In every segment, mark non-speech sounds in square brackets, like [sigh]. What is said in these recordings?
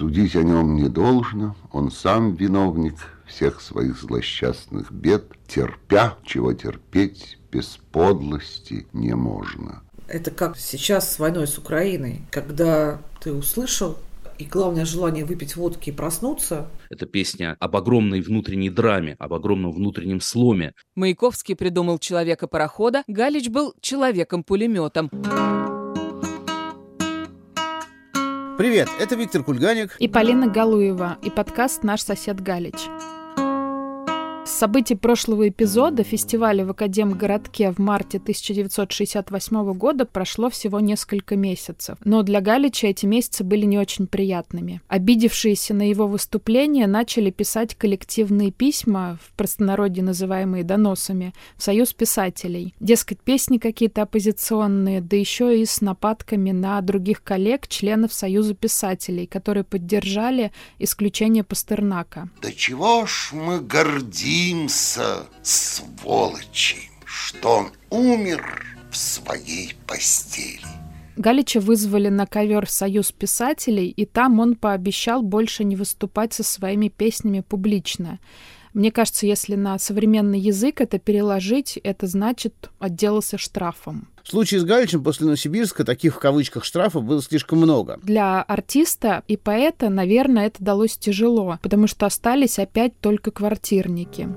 Судить о нем не должно, он сам виновник всех своих злосчастных бед, терпя, чего терпеть без подлости не можно. Это как сейчас с войной с Украиной, когда ты услышал и главное желание выпить водки и проснуться. Это песня об огромной внутренней драме, об огромном внутреннем сломе. Маяковский придумал человека-парохода, Галич был человеком-пулеметом. Привет, это Виктор Кульганик и Полина Галуева и подкаст «Наш сосед Галич». Событий прошлого эпизода фестиваля в Академгородке в марте 1968 года прошло всего несколько месяцев. Но для Галича эти месяцы были не очень приятными. Обидевшиеся на его выступление начали писать коллективные письма, в простонародье называемые доносами, в Союз писателей. Дескать, песни какие-то оппозиционные, да еще и с нападками на других коллег, членов Союза писателей, которые поддержали исключение Пастернака. Да чего ж мы гордимся гордимся, сволочи, что он умер в своей постели. Галича вызвали на ковер Союз писателей, и там он пообещал больше не выступать со своими песнями публично. Мне кажется, если на современный язык это переложить, это значит отделался штрафом. В случае с Галичем после Новосибирска таких в кавычках штрафов было слишком много. Для артиста и поэта, наверное, это далось тяжело, потому что остались опять только квартирники.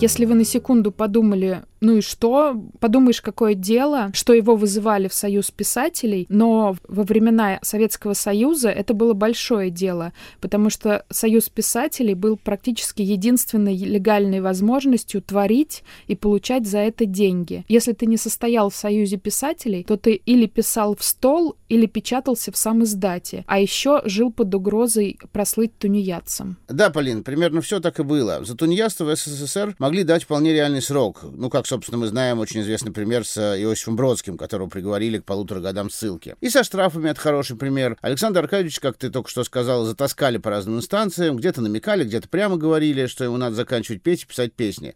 Если вы на секунду подумали, ну и что? Подумаешь, какое дело, что его вызывали в Союз писателей, но во времена Советского Союза это было большое дело, потому что Союз писателей был практически единственной легальной возможностью творить и получать за это деньги. Если ты не состоял в Союзе писателей, то ты или писал в стол, или печатался в сам издате, а еще жил под угрозой прослыть тунеядцем. Да, Полин, примерно все так и было. За тунеядство в СССР могли дать вполне реальный срок. Ну, как собственно, мы знаем очень известный пример с э, Иосифом Бродским, которого приговорили к полутора годам ссылки. И со штрафами это хороший пример. Александр Аркадьевич, как ты только что сказал, затаскали по разным инстанциям, где-то намекали, где-то прямо говорили, что ему надо заканчивать петь и писать песни.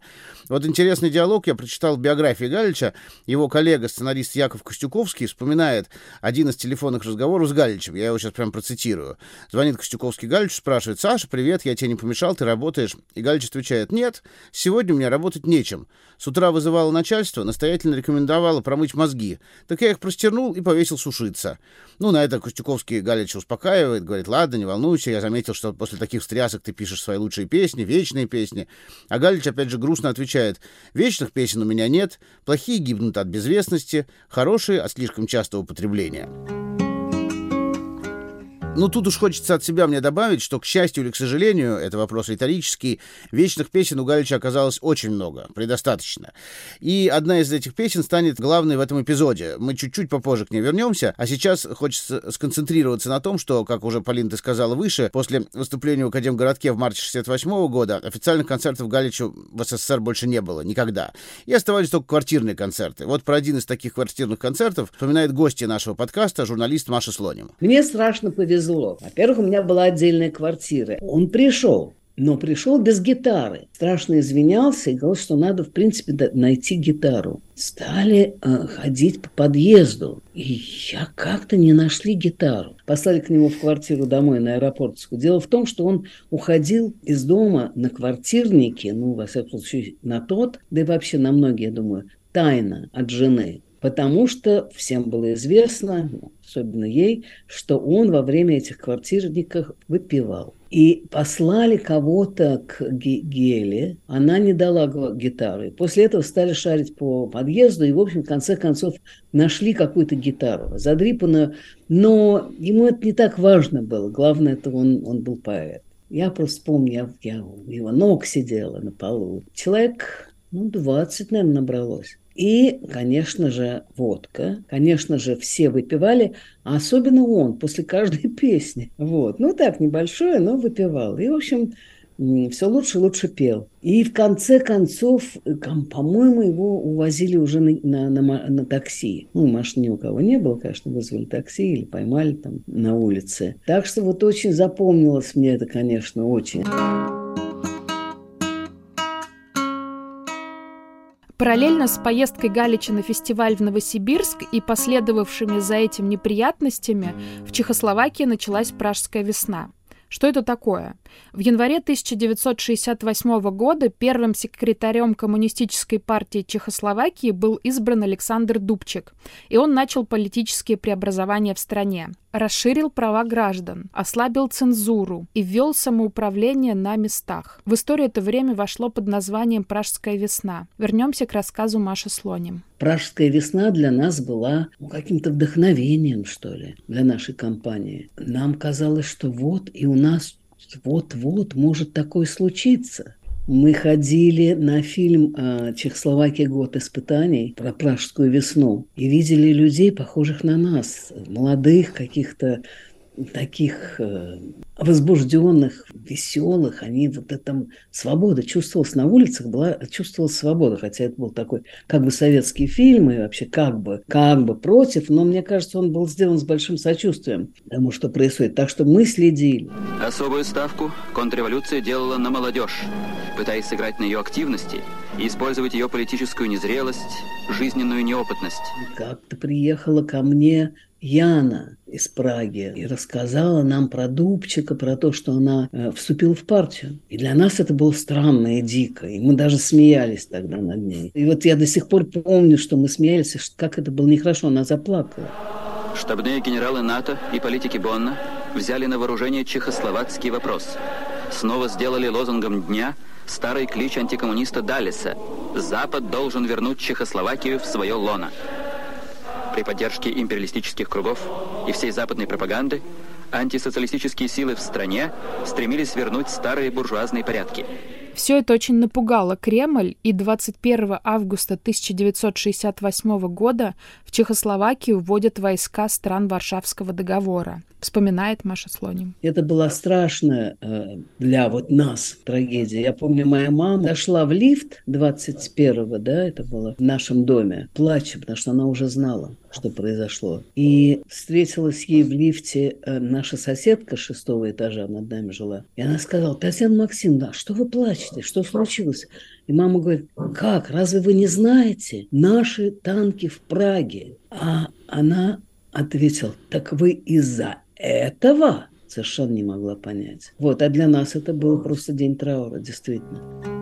Вот интересный диалог я прочитал в биографии Галича. Его коллега, сценарист Яков Костюковский, вспоминает один из телефонных разговоров с Галичем. Я его сейчас прям процитирую. Звонит Костюковский Галичу, спрашивает, Саша, привет, я тебе не помешал, ты работаешь? И Галич отвечает, нет, сегодня у меня работать нечем. С утра вызывало начальство, настоятельно рекомендовало промыть мозги. Так я их простернул и повесил сушиться. Ну, на это Костюковский Галич успокаивает, говорит, ладно, не волнуйся, я заметил, что после таких встрясок ты пишешь свои лучшие песни, вечные песни. А Галич опять же грустно отвечает, вечных песен у меня нет, плохие гибнут от безвестности, хорошие от слишком частого употребления. Ну, тут уж хочется от себя мне добавить, что, к счастью или к сожалению, это вопрос риторический, вечных песен у Галича оказалось очень много, предостаточно. И одна из этих песен станет главной в этом эпизоде. Мы чуть-чуть попозже к ней вернемся, а сейчас хочется сконцентрироваться на том, что, как уже, Полин, ты сказала выше, после выступления в Академгородке в марте 68 года официальных концертов Галичу в СССР больше не было, никогда. И оставались только квартирные концерты. Вот про один из таких квартирных концертов вспоминает гостья нашего подкаста, журналист Маша Слоним. Мне страшно повезло повезло. Во-первых, у меня была отдельная квартира. Он пришел, но пришел без гитары. Страшно извинялся и говорил, что надо, в принципе, найти гитару. Стали э, ходить по подъезду. И я как-то не нашли гитару. Послали к нему в квартиру домой на аэропортскую. Дело в том, что он уходил из дома на квартирнике, ну, во всяком случае, на тот, да и вообще на многие, я думаю, тайно от жены. Потому что всем было известно, особенно ей, что он во время этих квартирников выпивал. И послали кого-то к Геле, она не дала гитары. После этого стали шарить по подъезду и, в общем, в конце концов нашли какую-то гитару, задрипанную. Но ему это не так важно было. Главное, это он, он был поэт. Я просто помню, я, я у его ног сидела на полу. Человек, ну, 20, наверное, набралось. И, конечно же, водка. Конечно же, все выпивали, а особенно он после каждой [laughs] песни. Вот. Ну, так, небольшое, но выпивал. И, в общем, все лучше и лучше пел. И в конце концов, по-моему, его увозили уже на, на, на, на такси. Ну, машины ни у кого не было, конечно, вызвали такси или поймали там на улице. Так что вот очень запомнилось мне это, конечно, очень. Параллельно с поездкой Галича на фестиваль в Новосибирск и последовавшими за этим неприятностями в Чехословакии началась Пражская весна. Что это такое? В январе 1968 года первым секретарем Коммунистической партии Чехословакии был избран Александр Дубчик, и он начал политические преобразования в стране. Расширил права граждан, ослабил цензуру и ввел самоуправление на местах. В историю это время вошло под названием «Пражская весна». Вернемся к рассказу Маши Слоним. Пражская весна для нас была ну, каким-то вдохновением, что ли, для нашей компании. Нам казалось, что вот и у нас вот-вот может такое случиться. Мы ходили на фильм э, «Чехословакия. Год испытаний» про Пражскую весну и видели людей, похожих на нас, молодых каких-то таких э, возбужденных, веселых, они вот этом свобода чувствовалась на улицах, была чувствовалась свобода, хотя это был такой как бы советский фильм и вообще как бы, как бы против, но мне кажется, он был сделан с большим сочувствием тому, что происходит. Так что мы следили. Особую ставку контрреволюция делала на молодежь, пытаясь сыграть на ее активности и использовать ее политическую незрелость, жизненную неопытность. Как-то приехала ко мне Яна из Праги и рассказала нам про Дубчика, про то, что она э, вступила в партию. И для нас это было странно и дико. И мы даже смеялись тогда над ней. И вот я до сих пор помню, что мы смеялись, как это было нехорошо. Она заплакала. Штабные генералы НАТО и политики Бонна взяли на вооружение чехословацкий вопрос. Снова сделали лозунгом дня старый клич антикоммуниста Далиса «Запад должен вернуть Чехословакию в свое лоно» при поддержке империалистических кругов и всей западной пропаганды антисоциалистические силы в стране стремились вернуть старые буржуазные порядки. Все это очень напугало Кремль, и 21 августа 1968 года в Чехословакию вводят войска стран Варшавского договора вспоминает Маша Слоним. Это была страшная э, для вот нас трагедия. Я помню, моя мама дошла в лифт 21-го, да, это было в нашем доме, плача, потому что она уже знала, что произошло. И встретилась ей в лифте э, наша соседка шестого этажа, над нами жила. И она сказала, Татьяна Максимовна, что вы плачете? Что случилось? И мама говорит, как, разве вы не знаете? Наши танки в Праге. А она ответила, так вы из-за этого совершенно не могла понять. Вот, а для нас это был просто день траура, действительно.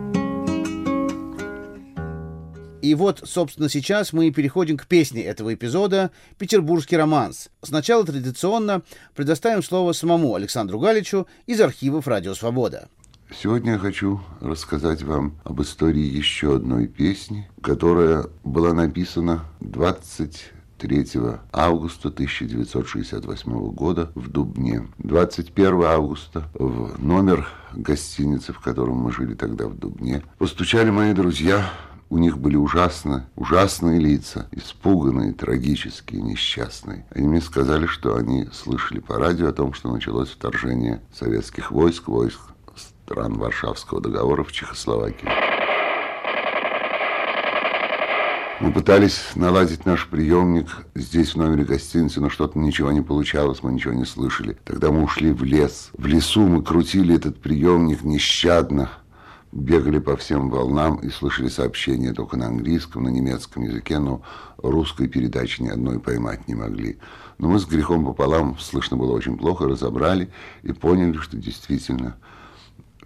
И вот, собственно, сейчас мы переходим к песне этого эпизода «Петербургский романс». Сначала традиционно предоставим слово самому Александру Галичу из архивов «Радио Свобода». Сегодня я хочу рассказать вам об истории еще одной песни, которая была написана 20 3 августа 1968 года в Дубне. 21 августа в номер гостиницы, в котором мы жили тогда в Дубне, постучали мои друзья. У них были ужасно, ужасные лица, испуганные, трагические, несчастные. Они мне сказали, что они слышали по радио о том, что началось вторжение советских войск, войск стран Варшавского договора в Чехословакию. Мы пытались наладить наш приемник здесь, в номере гостиницы, но что-то ничего не получалось, мы ничего не слышали. Тогда мы ушли в лес. В лесу мы крутили этот приемник нещадно, бегали по всем волнам и слышали сообщения только на английском, на немецком языке, но русской передачи ни одной поймать не могли. Но мы с грехом пополам, слышно было очень плохо, разобрали и поняли, что действительно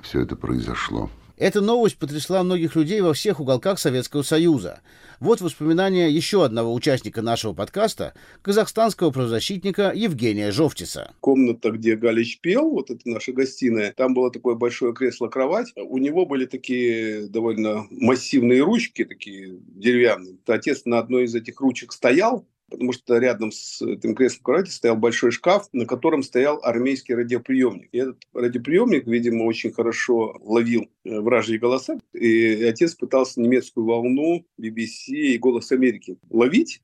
все это произошло. Эта новость потрясла многих людей во всех уголках Советского Союза. Вот воспоминания еще одного участника нашего подкаста, казахстанского правозащитника Евгения Жовтиса. Комната, где Галич пел, вот это наша гостиная, там было такое большое кресло-кровать. У него были такие довольно массивные ручки, такие деревянные. Отец на одной из этих ручек стоял, потому что рядом с этим креслом кровати стоял большой шкаф, на котором стоял армейский радиоприемник. И этот радиоприемник, видимо, очень хорошо ловил э, вражьи голоса. И отец пытался немецкую волну, BBC и «Голос Америки» ловить.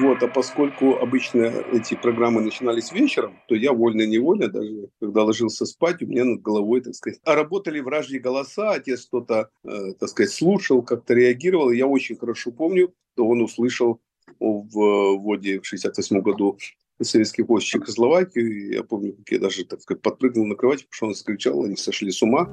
Вот, а поскольку обычно эти программы начинались вечером, то я вольно-невольно, даже когда ложился спать, у меня над головой, так сказать, а работали вражьи голоса, отец что-то, э, так сказать, слушал, как-то реагировал. И я очень хорошо помню, что он услышал в вводе в 68 году советских войск в Чехословакию. Я помню, как я даже, так сказать, подпрыгнул на кровати, потому что он закричал, они сошли с ума.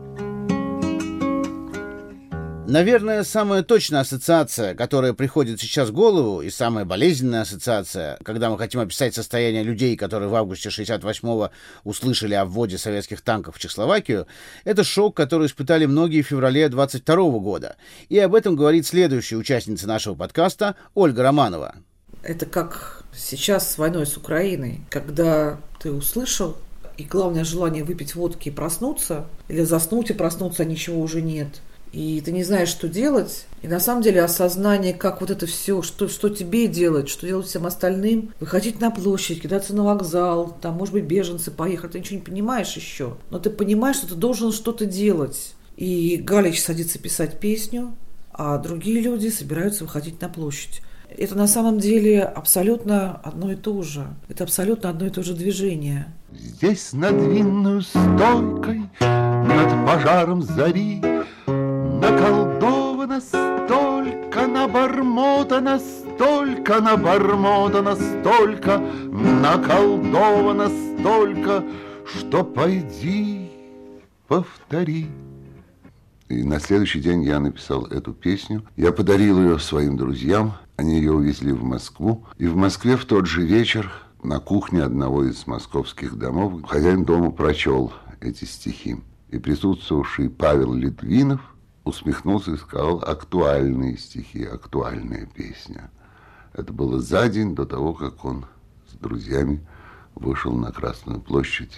Наверное, самая точная ассоциация, которая приходит сейчас в голову, и самая болезненная ассоциация, когда мы хотим описать состояние людей, которые в августе 68-го услышали о вводе советских танков в Чехословакию, это шок, который испытали многие в феврале 22 -го года. И об этом говорит следующая участница нашего подкаста Ольга Романова. Это как сейчас с войной с Украиной, когда ты услышал, и главное желание выпить водки и проснуться, или заснуть и проснуться, а ничего уже нет – и ты не знаешь, что делать. И на самом деле осознание, как вот это все, что, что тебе делать, что делать всем остальным, выходить на площадь, кидаться на вокзал, там, может быть, беженцы поехали, ты ничего не понимаешь еще, но ты понимаешь, что ты должен что-то делать. И Галич садится писать песню, а другие люди собираются выходить на площадь. Это на самом деле абсолютно одно и то же. Это абсолютно одно и то же движение. Здесь над винную стойкой, над пожаром зари Наколдовано столько, набормотано столько, набормотано столько, наколдовано столько, что пойди, повтори. И на следующий день я написал эту песню. Я подарил ее своим друзьям. Они ее увезли в Москву. И в Москве в тот же вечер на кухне одного из московских домов хозяин дома прочел эти стихи. И присутствовавший Павел Литвинов усмехнулся и сказал актуальные стихи, актуальная песня. Это было за день до того, как он с друзьями вышел на Красную площадь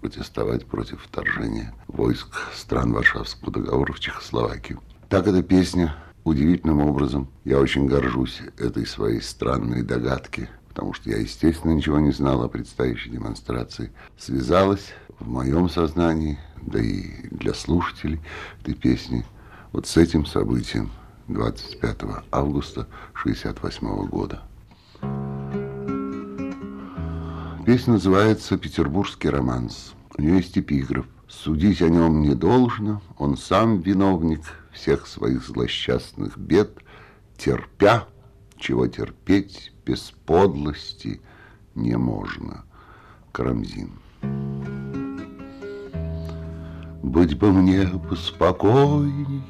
протестовать против вторжения войск стран Варшавского договора в Чехословакию. Так эта песня удивительным образом, я очень горжусь этой своей странной догадки, потому что я, естественно, ничего не знал о предстоящей демонстрации, связалась в моем сознании да и для слушателей этой песни вот с этим событием 25 августа 1968 года. Песня называется «Петербургский романс». У нее есть эпиграф. «Судить о нем не должно, он сам виновник всех своих злосчастных бед, терпя, чего терпеть без подлости не можно». Карамзин. Быть бы мне поспокойней,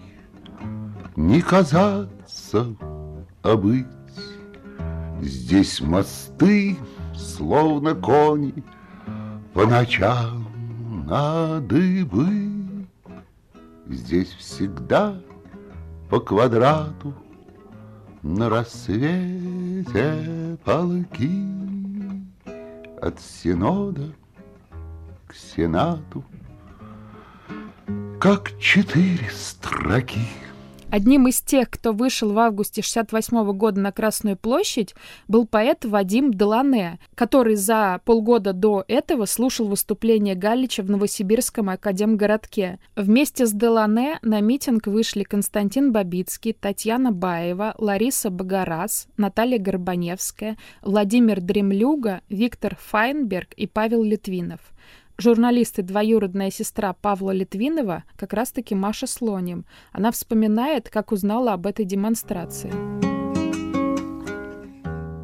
Не казаться, а быть. Здесь мосты, словно кони, По ночам на дыбы. Здесь всегда по квадрату На рассвете полки От Синода к Сенату — как четыре строки. Одним из тех, кто вышел в августе 68 года на Красную площадь, был поэт Вадим Делане, который за полгода до этого слушал выступление Галича в Новосибирском академгородке. Вместе с Делане на митинг вышли Константин Бабицкий, Татьяна Баева, Лариса Багарас, Наталья Горбаневская, Владимир Дремлюга, Виктор Файнберг и Павел Литвинов. Журналист и двоюродная сестра Павла Литвинова как раз-таки Маша Слоним. Она вспоминает, как узнала об этой демонстрации.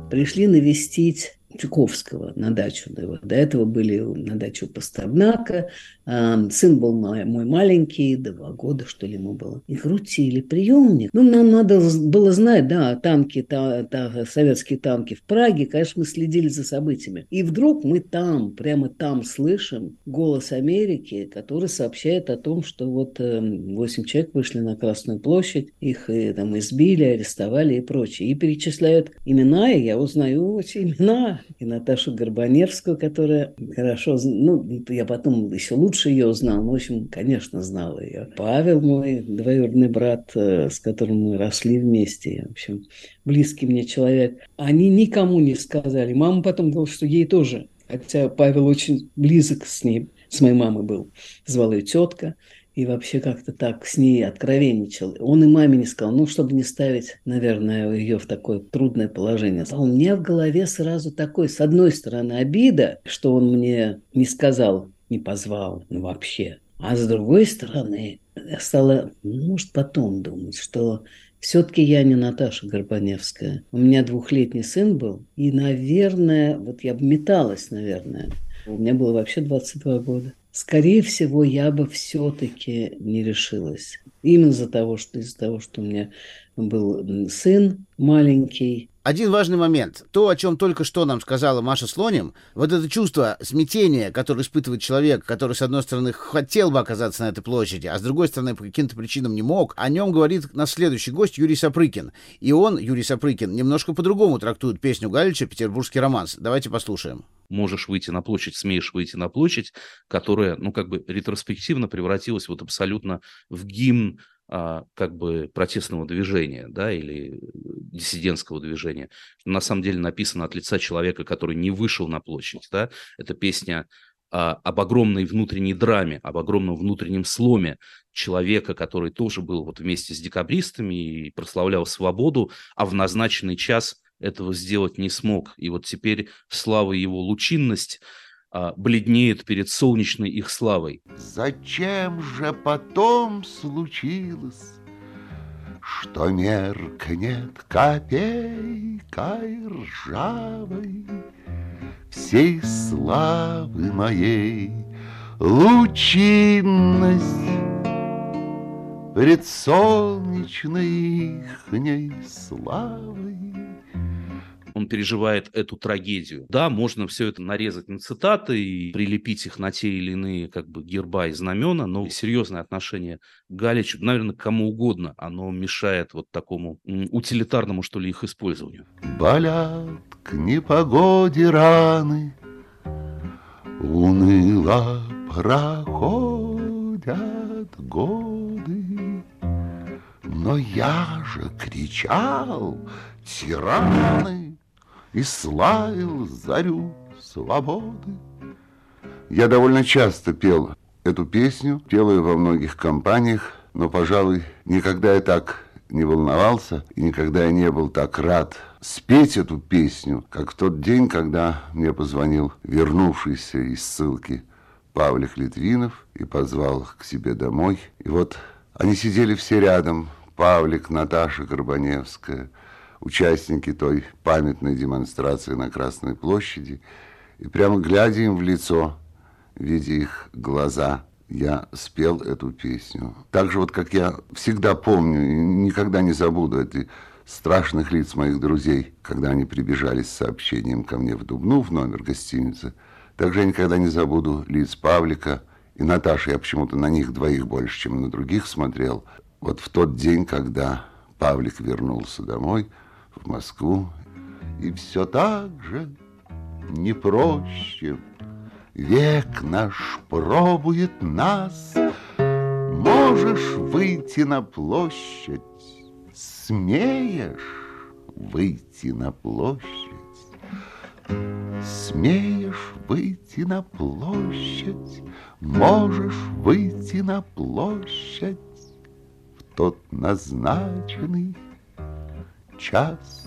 Пришли навестить Чуковского на дачу. До этого были на дачу Пастернака. Сын был мой, маленький, два года, что ли, ему было. И крутили приемник. Ну, нам надо было знать, да, танки, та, та, советские танки в Праге. Конечно, мы следили за событиями. И вдруг мы там, прямо там слышим голос Америки, который сообщает о том, что вот восемь человек вышли на Красную площадь, их э, там избили, арестовали и прочее. И перечисляют имена, и я узнаю эти имена и Наташу Горбаневскую, которая хорошо, ну, я потом еще лучше ее узнал, ну, в общем, конечно, знал ее. Павел мой двоюродный брат, э, с которым мы росли вместе, в общем, близкий мне человек. Они никому не сказали. Мама потом говорила, что ей тоже, хотя Павел очень близок с ней, с моей мамой был, звала ее тетка и вообще как-то так с ней откровенничал. Он и маме не сказал, ну, чтобы не ставить, наверное, ее в такое трудное положение. А у меня в голове сразу такой, с одной стороны, обида, что он мне не сказал, не позвал ну, вообще. А с другой стороны, я стала, может, потом думать, что все-таки я не Наташа Горбаневская. У меня двухлетний сын был, и, наверное, вот я бы металась, наверное. У меня было вообще 22 года. Скорее всего, я бы все-таки не решилась. Именно из-за того, что из-за того, что у меня был сын маленький, один важный момент. То, о чем только что нам сказала Маша Слоним, вот это чувство смятения, которое испытывает человек, который, с одной стороны, хотел бы оказаться на этой площади, а с другой стороны, по каким-то причинам не мог, о нем говорит наш следующий гость Юрий Сапрыкин. И он, Юрий Сапрыкин, немножко по-другому трактует песню Галича «Петербургский романс». Давайте послушаем можешь выйти на площадь, смеешь выйти на площадь, которая, ну, как бы ретроспективно превратилась вот абсолютно в гимн как бы протестного движения, да, или диссидентского движения. На самом деле написано от лица человека, который не вышел на площадь, да. Это песня а, об огромной внутренней драме, об огромном внутреннем сломе человека, который тоже был вот вместе с декабристами и прославлял свободу, а в назначенный час этого сделать не смог. И вот теперь слава его лучинность а, бледнеет перед солнечной их славой. Зачем же потом случилось, что меркнет копейкой ржавой всей славы моей лучинность пред солнечной ихней славой? Он переживает эту трагедию. Да, можно все это нарезать на цитаты и прилепить их на те или иные как бы герба и знамена, но серьезное отношение к Галичу, наверное, кому угодно, оно мешает вот такому утилитарному, что ли, их использованию. Болят к непогоде раны, уныло проходят годы, но я же кричал, тираны, и славил зарю свободы. Я довольно часто пел эту песню, пел ее во многих компаниях, но, пожалуй, никогда я так не волновался и никогда я не был так рад спеть эту песню, как в тот день, когда мне позвонил вернувшийся из ссылки Павлик Литвинов и позвал их к себе домой. И вот они сидели все рядом, Павлик, Наташа Горбаневская, участники той памятной демонстрации на Красной площади, и прямо глядя им в лицо, видя их глаза, я спел эту песню. Так же вот, как я всегда помню и никогда не забуду эти страшных лиц моих друзей, когда они прибежали с сообщением ко мне в Дубну, в номер гостиницы. Также я никогда не забуду лиц Павлика и Наташи. Я почему-то на них двоих больше, чем на других смотрел. Вот в тот день, когда Павлик вернулся домой – в Москву, и все так же не проще. Век наш пробует нас, можешь выйти на площадь, смеешь выйти на площадь, смеешь выйти на площадь, можешь выйти на площадь. В тот назначенный час.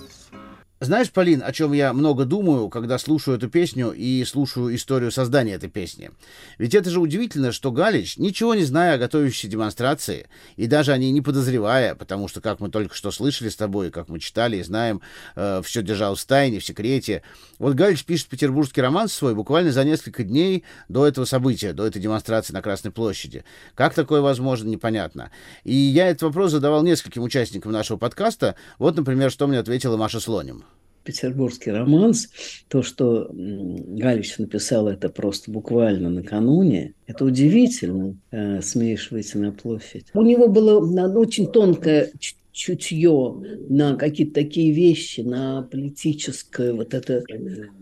Знаешь, Полин, о чем я много думаю, когда слушаю эту песню и слушаю историю создания этой песни? Ведь это же удивительно, что Галич, ничего не зная о готовящейся демонстрации, и даже о ней не подозревая, потому что, как мы только что слышали с тобой, как мы читали и знаем, э, все держал в тайне, в секрете. Вот Галич пишет петербургский роман свой буквально за несколько дней до этого события, до этой демонстрации на Красной площади. Как такое возможно, непонятно. И я этот вопрос задавал нескольким участникам нашего подкаста. Вот, например, что мне ответила Маша Слоним петербургский романс, то, что Галич написал это просто буквально накануне, это удивительно, э, смеешь выйти на площадь. У него было очень тонкое чутье на какие-то такие вещи, на политическое вот это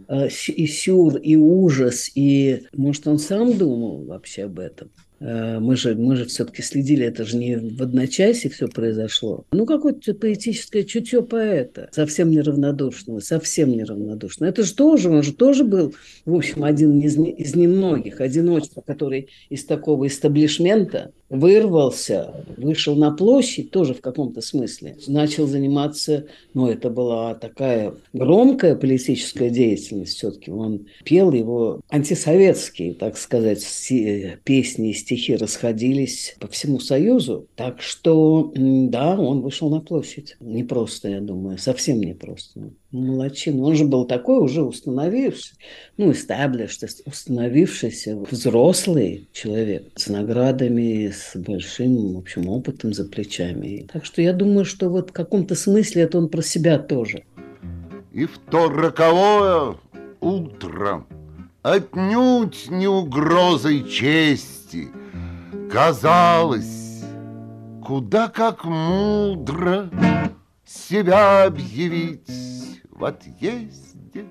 э, и сюр, и ужас, и, может, он сам думал вообще об этом. Э, мы же, мы же все-таки следили, это же не в одночасье все произошло. Ну, какое-то поэтическое чутье поэта, совсем неравнодушного, совсем неравнодушного. Это же тоже, он же тоже был, в общем, один из, из немногих, одиночка, который из такого истаблишмента вырвался, вышел на площадь, тоже в каком-то смысле, начал заниматься, ну, это была такая громкая политическая деятельность все-таки. Он пел его антисоветские, так сказать, песни и стихи расходились по всему Союзу. Так что, да, он вышел на площадь. Непросто, я думаю, совсем непросто. Молодчина. Он же был такой уже установившийся, ну, established, установившийся взрослый человек с наградами, с большим, в общем, опытом за плечами. Так что я думаю, что вот в каком-то смысле это он про себя тоже. И в то роковое утро отнюдь не угрозой чести казалось, куда как мудро себя объявить в отъезде.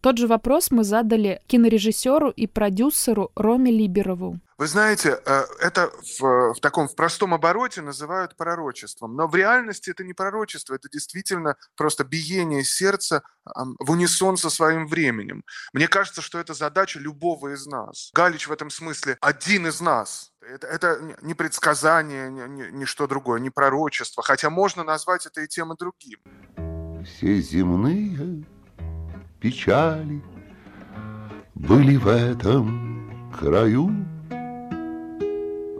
Тот же вопрос мы задали кинорежиссеру и продюсеру Роме Либерову. Вы знаете, э, это в, в таком в простом обороте называют пророчеством, но в реальности это не пророчество, это действительно просто биение сердца в унисон со своим временем. Мне кажется, что это задача любого из нас. Галич в этом смысле один из нас. Это, это не предсказание, не, не, не что другое, не пророчество, хотя можно назвать это и тем, и другим. Все земные печали были в этом краю.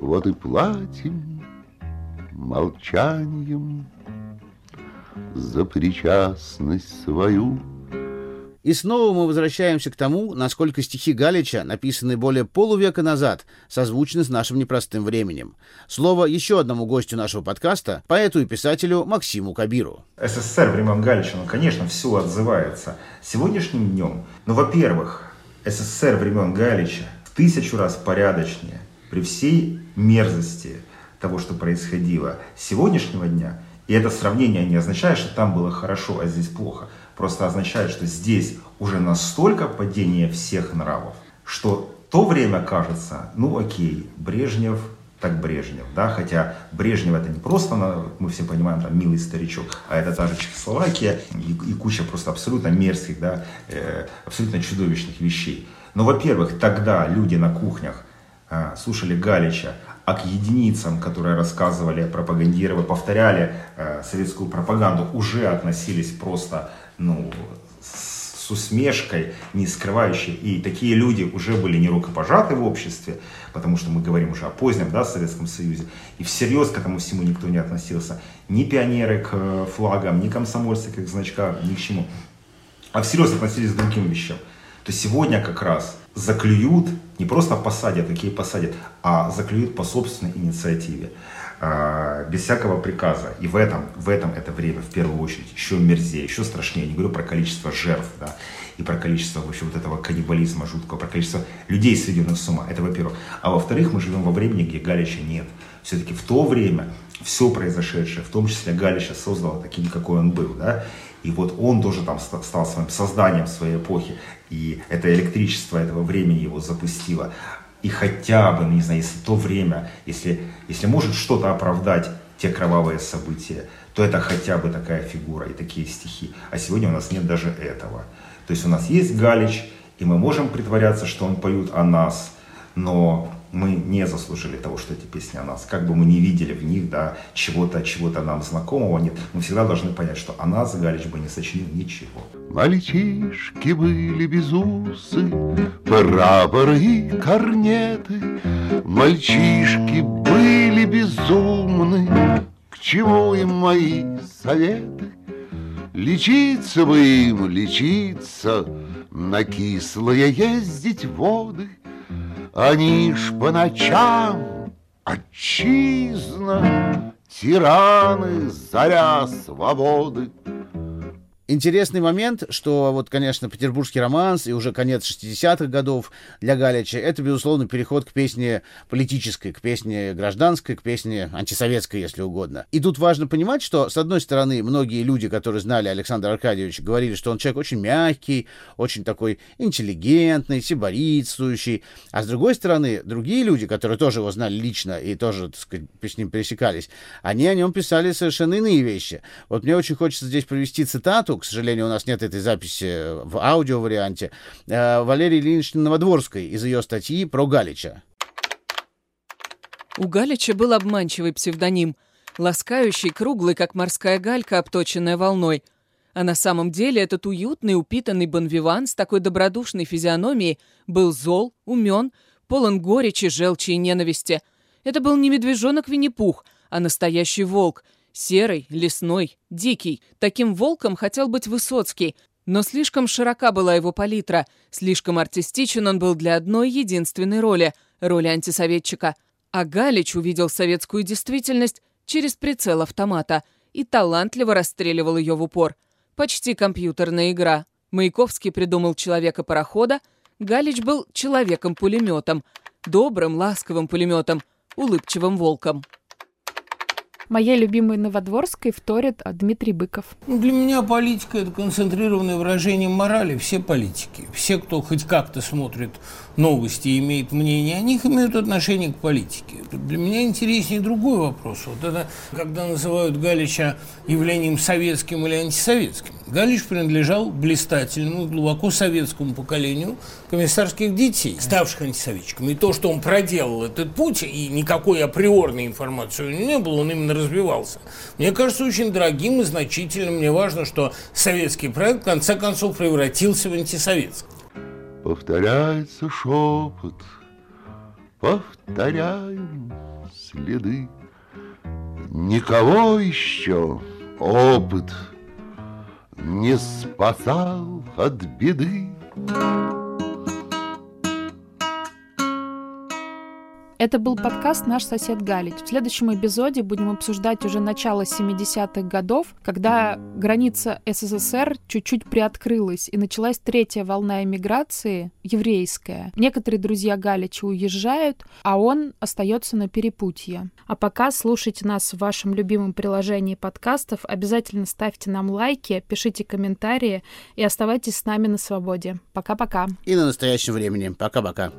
Вот и платим молчанием за причастность свою. И снова мы возвращаемся к тому, насколько стихи Галича, написанные более полувека назад, созвучны с нашим непростым временем. Слово еще одному гостю нашего подкаста, поэту и писателю Максиму Кабиру. СССР времен Галича, ну, конечно, все отзывается сегодняшним днем. Но, во-первых, СССР времен Галича в тысячу раз порядочнее при всей мерзости того, что происходило сегодняшнего дня. И это сравнение не означает, что там было хорошо, а здесь плохо просто означает, что здесь уже настолько падение всех нравов, что то время кажется, ну окей, Брежнев, так Брежнев, да, хотя Брежнев это не просто, мы все понимаем, там, милый старичок, а это та же Чехословакия и, и куча просто абсолютно мерзких, да, э, абсолютно чудовищных вещей. Но, во-первых, тогда люди на кухнях э, слушали Галича, а к единицам, которые рассказывали, пропагандировали, повторяли э, советскую пропаганду, уже относились просто ну, с усмешкой, не скрывающей. И такие люди уже были не рукопожаты в обществе, потому что мы говорим уже о позднем да, Советском Союзе. И всерьез к этому всему никто не относился. Ни пионеры к э, флагам, ни комсомольцы к значкам, ни к чему. А всерьез относились к другим вещам. То сегодня как раз заклюют, не просто посадят, такие посадят, а заклюют по собственной инициативе. А, без всякого приказа. И в этом, в этом это время, в первую очередь, еще мерзее, еще страшнее. Я не говорю про количество жертв, да, и про количество вообще вот этого каннибализма жуткого, про количество людей, сведенных с ума. Это во-первых. А во-вторых, мы живем во времени, где Галича нет. Все-таки в то время все произошедшее, в том числе Галича создало таким, какой он был, да, и вот он тоже там стал своим созданием своей эпохи, и это электричество этого времени его запустило и хотя бы, ну, не знаю, если то время, если, если может что-то оправдать те кровавые события, то это хотя бы такая фигура и такие стихи. А сегодня у нас нет даже этого. То есть у нас есть Галич, и мы можем притворяться, что он поют о нас, но мы не заслужили того, что эти песни о нас. Как бы мы не видели в них, да, чего-то, чего-то нам знакомого нет, мы всегда должны понять, что о нас Галич бы не сочинил ничего. Мальчишки были безусы, прапоры и корнеты. Мальчишки были безумны, к чему им мои советы? Лечиться бы им, лечиться, на кислое ездить воды, они ж по ночам отчизна, Тираны, заря свободы. Интересный момент, что вот, конечно, петербургский романс и уже конец 60-х годов для Галича, это, безусловно, переход к песне политической, к песне гражданской, к песне антисоветской, если угодно. И тут важно понимать, что, с одной стороны, многие люди, которые знали Александра Аркадьевича, говорили, что он человек очень мягкий, очень такой интеллигентный, сиборитствующий. А с другой стороны, другие люди, которые тоже его знали лично и тоже, так сказать, с ним пересекались, они о нем писали совершенно иные вещи. Вот мне очень хочется здесь привести цитату, к сожалению, у нас нет этой записи в аудиоварианте, э, Валерии Ильиничны Новодворской из ее статьи про Галича. У Галича был обманчивый псевдоним, ласкающий, круглый, как морская галька, обточенная волной. А на самом деле этот уютный, упитанный бонвиван с такой добродушной физиономией был зол, умен, полон горечи, желчи и ненависти. Это был не медвежонок Винни-Пух, а настоящий волк — Серый, лесной, дикий. Таким волком хотел быть Высоцкий, но слишком широка была его палитра, слишком артистичен он был для одной единственной роли — роли антисоветчика. А Галич увидел советскую действительность через прицел автомата и талантливо расстреливал ее в упор. Почти компьютерная игра. Маяковский придумал человека-парохода, Галич был человеком-пулеметом, добрым, ласковым пулеметом, улыбчивым волком. Моей любимой Новодворской вторит а, Дмитрий Быков. Ну, для меня политика – это концентрированное выражение морали. Все политики, все, кто хоть как-то смотрит новости и имеет мнение о них, имеют отношение к политике. Для меня интереснее другой вопрос. Вот это, когда называют Галича явлением советским или антисоветским. Галич принадлежал блистательному, глубоко советскому поколению комиссарских детей, ставших антисоветчиками. И то, что он проделал этот путь, и никакой априорной информации у него не было, он именно развивался. Мне кажется, очень дорогим и значительным. Мне важно, что советский проект в конце концов превратился в антисоветский. Повторяется шепот, повторяем следы. Никого еще опыт не спасал от беды. Это был подкаст «Наш сосед Галич». В следующем эпизоде будем обсуждать уже начало 70-х годов, когда граница СССР чуть-чуть приоткрылась, и началась третья волна эмиграции, еврейская. Некоторые друзья Галича уезжают, а он остается на перепутье. А пока слушайте нас в вашем любимом приложении подкастов, обязательно ставьте нам лайки, пишите комментарии и оставайтесь с нами на свободе. Пока-пока. И на настоящем времени. Пока-пока.